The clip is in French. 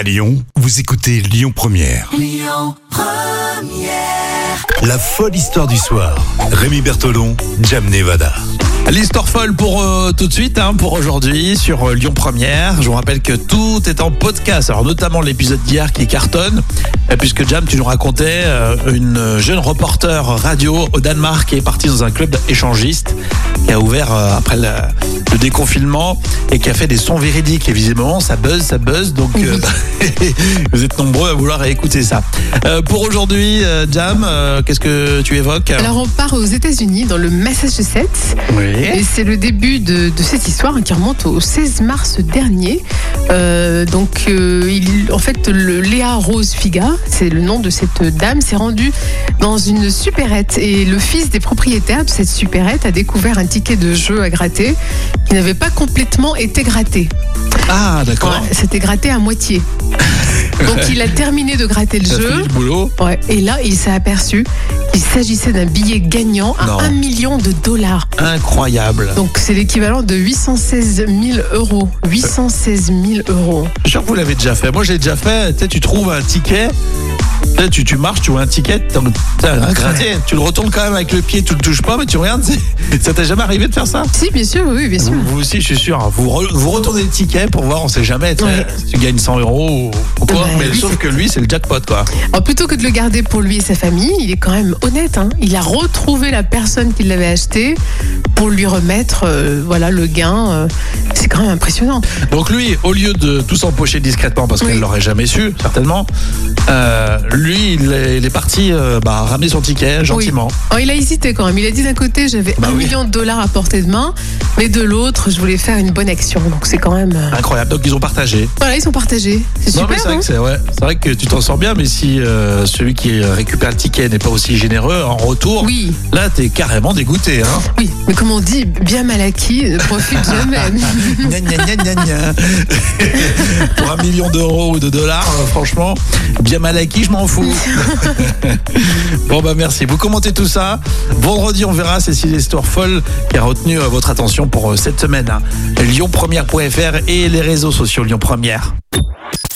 À Lyon, vous écoutez Lyon Première. La folle histoire du soir. Rémi Bertolon, Jam Nevada. L'histoire folle pour euh, tout de suite, hein, pour aujourd'hui sur euh, Lyon Première. Je vous rappelle que tout est en podcast, alors notamment l'épisode d'hier qui cartonne, euh, puisque Jam, tu nous racontais euh, une jeune reporter radio au Danemark qui est partie dans un club échangiste, qui a ouvert après le, le déconfinement et qui a fait des sons véridiques. Et visiblement, ça buzz, ça buzz, donc vous êtes nombreux à vouloir écouter ça. Pour aujourd'hui, Jam, qu'est-ce que tu évoques? Alors on part aux États-Unis, dans le Massachusetts. Oui. Et c'est le début de, de cette histoire qui remonte au 16 mars dernier. Euh, donc, euh, il, en fait, le Léa Rose Figa, c'est le nom de cette dame, s'est rendue dans une supérette. Et le fils des propriétaires de cette supérette a découvert un ticket de jeu à gratter qui n'avait pas complètement été gratté. Ah, d'accord. Ouais, C'était gratté à moitié. Donc, il a terminé de gratter le Ça jeu. du boulot. Ouais, et là, il s'est aperçu qu'il s'agissait d'un billet gagnant à Non. 1 million de dollars. Incroyable. Donc c'est l'équivalent de 816 000 euros. 816 000 euros. Je suis sûr que vous l'avez déjà fait. Moi, j'ai déjà fait. Tu sais, tu trouves un ticket. tu sais, Tu, tu marches, tu vois un ticket, t'as un gratté, tu le retournes quand même avec le pied, tu le touches pas, mais tu regardes. c'est- Ça t'est jamais arrivé de faire ça? Si, bien sûr, oui, bien sûr. vous, vous aussi, je suis sûr. hein. Vous, re- vous retournez le ticket pour voir, on sait jamais. tu sais, Ouais. Si tu gagnes 100 euros ou, ou quoi. Mais sauf que lui, c'est le jackpot, quoi. Alors, plutôt que de le garder pour lui et sa famille, il est quand même honnête. hein. Il a retrouvé la personne qui l'avait acheté pour lui remettre euh, voilà, le gain. euh. c'est quand même impressionnant. Donc lui, au lieu de tout s'empocher discrètement, parce Oui. qu'elle l'aurait jamais su, certainement, euh, lui, il est, il est parti euh, bah, ramener son ticket gentiment. Oui. Alors, il a hésité quand même. Il a dit d'un côté, j'avais Bah un oui. million de dollars à portée de main, mais de l'autre, je voulais faire une bonne action. Donc c'est quand même. euh, Incroyable. Donc ils ont partagé. Voilà, ils sont partagés. C'est Non, mais super. c'est vrai, hein que c'est ouais, c'est vrai que tu t'en sors bien, mais si euh, celui qui récupère le ticket n'est pas aussi généreux en retour, oui. là t'es carrément dégoûté. Hein Oui, mais comme on dit, bien mal acquis ne profite jamais. Pour un million d'euros ou de dollars, euh, franchement, bien mal acquis, je m'en fous. bon bah merci. Vous commentez tout ça. Vendredi, on verra. C'est si l'histoire folle qui a retenu euh, votre attention pour euh, cette semaine. Hein. Lyonpremière.fr et les réseaux sociaux Lyon Première.